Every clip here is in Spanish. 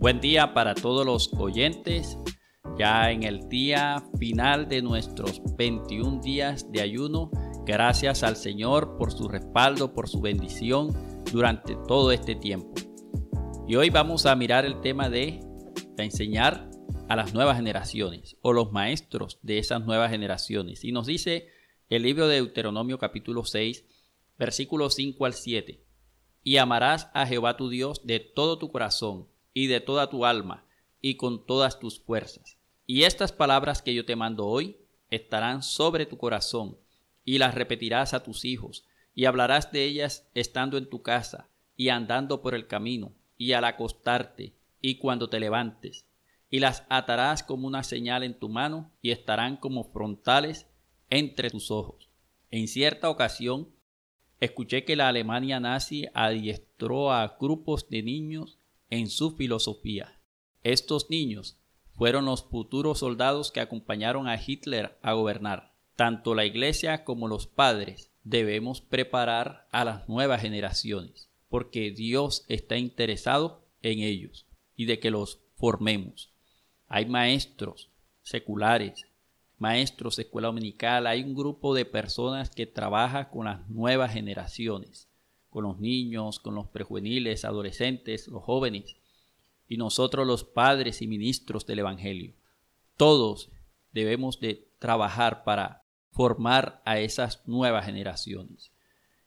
Buen día para todos los oyentes. Ya en el día final de nuestros 21 días de ayuno, gracias al Señor por su respaldo, por su bendición durante todo este tiempo. Y hoy vamos a mirar el tema de enseñar a las nuevas generaciones o los maestros de esas nuevas generaciones. Y nos dice el libro de Deuteronomio capítulo 6, versículos 5 al 7. Y amarás a Jehová tu Dios de todo tu corazón y de toda tu alma y con todas tus fuerzas. Y estas palabras que yo te mando hoy estarán sobre tu corazón y las repetirás a tus hijos y hablarás de ellas estando en tu casa y andando por el camino y al acostarte y cuando te levantes y las atarás como una señal en tu mano y estarán como frontales entre tus ojos. En cierta ocasión escuché que la Alemania nazi adiestró a grupos de niños en su filosofía. Estos niños fueron los futuros soldados que acompañaron a Hitler a gobernar. Tanto la iglesia como los padres debemos preparar a las nuevas generaciones, porque Dios está interesado en ellos y de que los formemos. Hay maestros seculares, maestros de escuela dominical, hay un grupo de personas que trabaja con las nuevas generaciones con los niños, con los prejuveniles, adolescentes, los jóvenes, y nosotros los padres y ministros del Evangelio. Todos debemos de trabajar para formar a esas nuevas generaciones.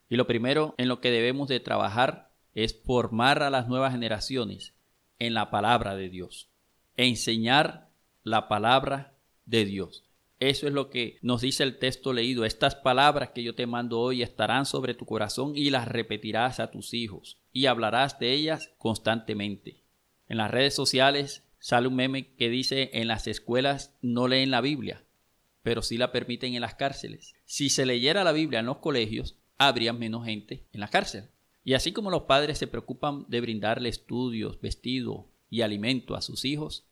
Y lo primero en lo que debemos de trabajar es formar a las nuevas generaciones en la palabra de Dios, enseñar la palabra de Dios. Eso es lo que nos dice el texto leído. Estas palabras que yo te mando hoy estarán sobre tu corazón y las repetirás a tus hijos y hablarás de ellas constantemente. En las redes sociales sale un meme que dice en las escuelas no leen la Biblia, pero sí la permiten en las cárceles. Si se leyera la Biblia en los colegios, habría menos gente en la cárcel. Y así como los padres se preocupan de brindarle estudios, vestido y alimento a sus hijos,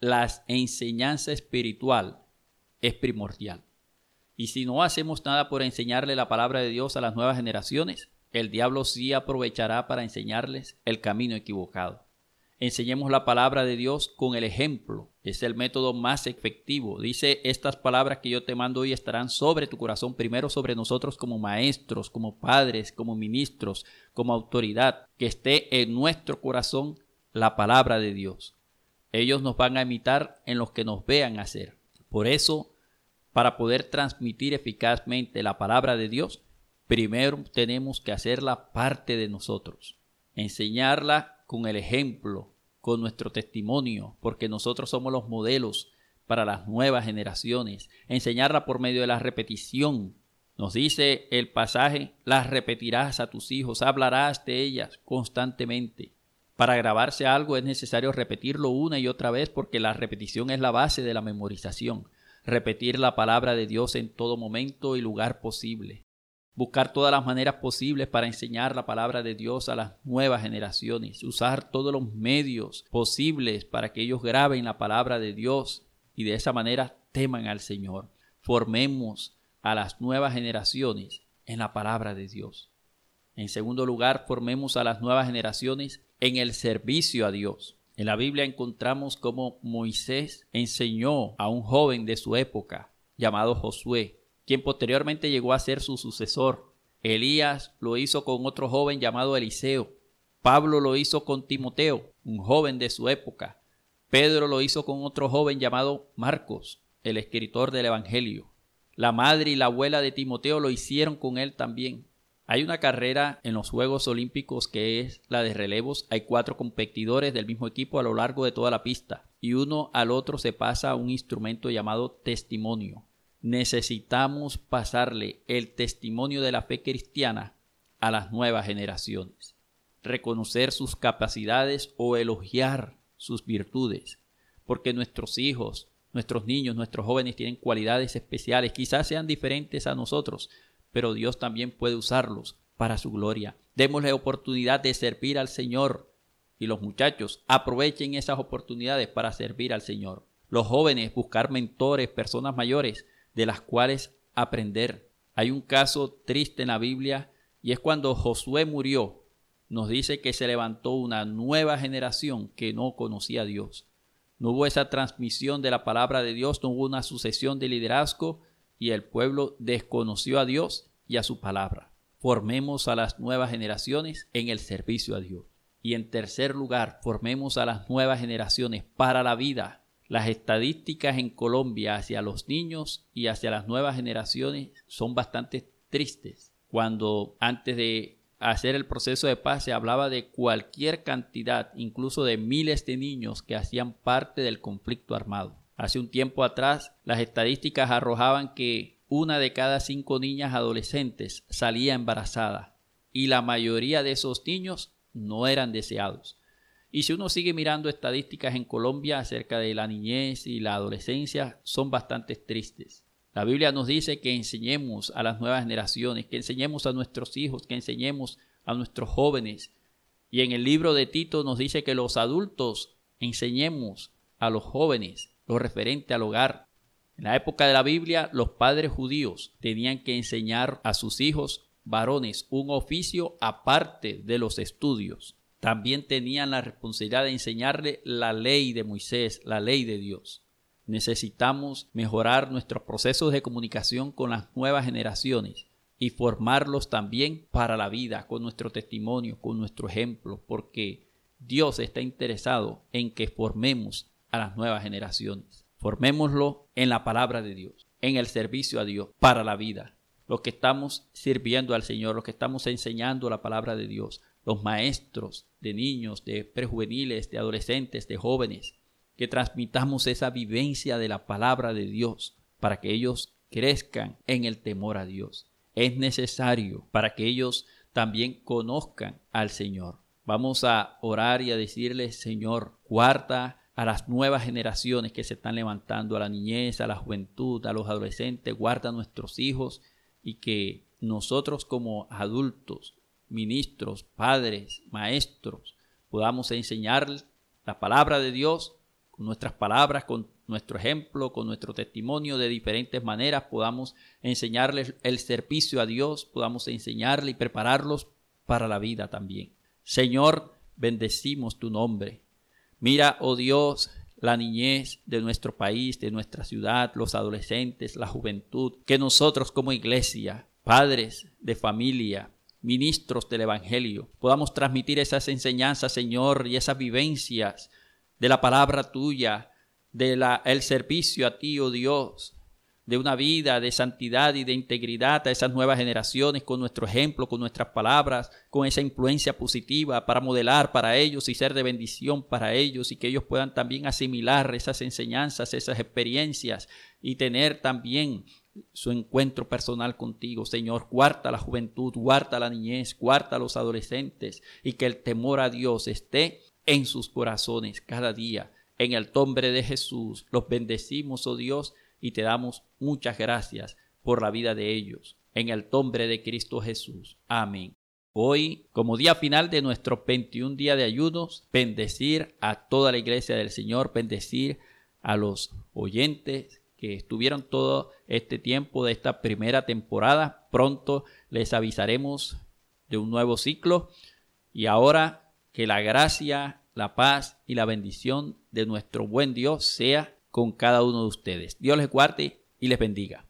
la enseñanza espiritual es primordial. Y si no hacemos nada por enseñarle la palabra de Dios a las nuevas generaciones, el diablo sí aprovechará para enseñarles el camino equivocado. Enseñemos la palabra de Dios con el ejemplo. Es el método más efectivo. Dice, estas palabras que yo te mando hoy estarán sobre tu corazón, primero sobre nosotros como maestros, como padres, como ministros, como autoridad, que esté en nuestro corazón la palabra de Dios. Ellos nos van a imitar en los que nos vean hacer. Por eso, para poder transmitir eficazmente la palabra de Dios, primero tenemos que hacerla parte de nosotros, enseñarla con el ejemplo, con nuestro testimonio, porque nosotros somos los modelos para las nuevas generaciones, enseñarla por medio de la repetición. Nos dice el pasaje, las repetirás a tus hijos, hablarás de ellas constantemente. Para grabarse algo es necesario repetirlo una y otra vez porque la repetición es la base de la memorización. Repetir la palabra de Dios en todo momento y lugar posible. Buscar todas las maneras posibles para enseñar la palabra de Dios a las nuevas generaciones. Usar todos los medios posibles para que ellos graben la palabra de Dios y de esa manera teman al Señor. Formemos a las nuevas generaciones en la palabra de Dios. En segundo lugar, formemos a las nuevas generaciones en el servicio a Dios. En la Biblia encontramos cómo Moisés enseñó a un joven de su época llamado Josué, quien posteriormente llegó a ser su sucesor. Elías lo hizo con otro joven llamado Eliseo. Pablo lo hizo con Timoteo, un joven de su época. Pedro lo hizo con otro joven llamado Marcos, el escritor del Evangelio. La madre y la abuela de Timoteo lo hicieron con él también. Hay una carrera en los Juegos Olímpicos que es la de relevos. Hay cuatro competidores del mismo equipo a lo largo de toda la pista y uno al otro se pasa un instrumento llamado testimonio. Necesitamos pasarle el testimonio de la fe cristiana a las nuevas generaciones. Reconocer sus capacidades o elogiar sus virtudes. Porque nuestros hijos, nuestros niños, nuestros jóvenes tienen cualidades especiales, quizás sean diferentes a nosotros, pero Dios también puede usarlos para su gloria. Démosle oportunidad de servir al Señor. Y los muchachos aprovechen esas oportunidades para servir al Señor. Los jóvenes buscar mentores, personas mayores de las cuales aprender. Hay un caso triste en la Biblia y es cuando Josué murió nos dice que se levantó una nueva generación que no conocía a Dios. No hubo esa transmisión de la palabra de Dios, no hubo una sucesión de liderazgo y el pueblo desconoció a Dios y a su palabra. Formemos a las nuevas generaciones en el servicio a Dios. Y en tercer lugar, formemos a las nuevas generaciones para la vida. Las estadísticas en Colombia hacia los niños y hacia las nuevas generaciones son bastante tristes. Cuando antes de hacer el proceso de paz se hablaba de cualquier cantidad, incluso de miles de niños que hacían parte del conflicto armado. Hace un tiempo atrás las estadísticas arrojaban que una de cada cinco niñas adolescentes salía embarazada y la mayoría de esos niños no eran deseados. Y si uno sigue mirando estadísticas en Colombia acerca de la niñez y la adolescencia, son bastante tristes. La Biblia nos dice que enseñemos a las nuevas generaciones, que enseñemos a nuestros hijos, que enseñemos a nuestros jóvenes. Y en el libro de Tito nos dice que los adultos enseñemos a los jóvenes lo referente al hogar. En la época de la Biblia, los padres judíos tenían que enseñar a sus hijos varones un oficio aparte de los estudios. También tenían la responsabilidad de enseñarle la ley de Moisés, la ley de Dios. Necesitamos mejorar nuestros procesos de comunicación con las nuevas generaciones y formarlos también para la vida, con nuestro testimonio, con nuestro ejemplo, porque Dios está interesado en que formemos a las nuevas generaciones. Formémoslo en la palabra de Dios, en el servicio a Dios, para la vida. Los que estamos sirviendo al Señor, los que estamos enseñando la palabra de Dios, los maestros de niños, de prejuveniles, de adolescentes, de jóvenes, que transmitamos esa vivencia de la palabra de Dios para que ellos crezcan en el temor a Dios. Es necesario para que ellos también conozcan al Señor. Vamos a orar y a decirle, Señor, guarda a las nuevas generaciones que se están levantando, a la niñez, a la juventud, a los adolescentes, guarda nuestros hijos y que nosotros como adultos, ministros, padres, maestros, podamos enseñar la palabra de Dios con nuestras palabras, con nuestro ejemplo, con nuestro testimonio de diferentes maneras, podamos enseñarles el servicio a Dios, podamos enseñarle y prepararlos para la vida también. Señor, bendecimos tu nombre. Mira, oh Dios, la niñez de nuestro país, de nuestra ciudad, los adolescentes, la juventud, que nosotros como iglesia, padres de familia, ministros del Evangelio, podamos transmitir esas enseñanzas, Señor, y esas vivencias de la palabra tuya, del el servicio a ti, oh Dios, de una vida de santidad y de integridad a esas nuevas generaciones con nuestro ejemplo, con nuestras palabras, con esa influencia positiva para modelar para ellos y ser de bendición para ellos y que ellos puedan también asimilar esas enseñanzas, esas experiencias y tener también su encuentro personal contigo. Señor, guarda la juventud, guarda la niñez, guarda los adolescentes y que el temor a Dios esté en sus corazones cada día. En el nombre de Jesús los bendecimos, oh Dios, y te damos muchas gracias por la vida de ellos. En el nombre de Cristo Jesús. Amén. Hoy, como día final de nuestro 21 día de ayunos, bendecir a toda la iglesia del Señor, bendecir a los oyentes que estuvieron todo este tiempo de esta primera temporada. Pronto les avisaremos de un nuevo ciclo. Y ahora que la gracia, la paz y la bendición de nuestro buen Dios sea con cada uno de ustedes. Dios les guarde y les bendiga.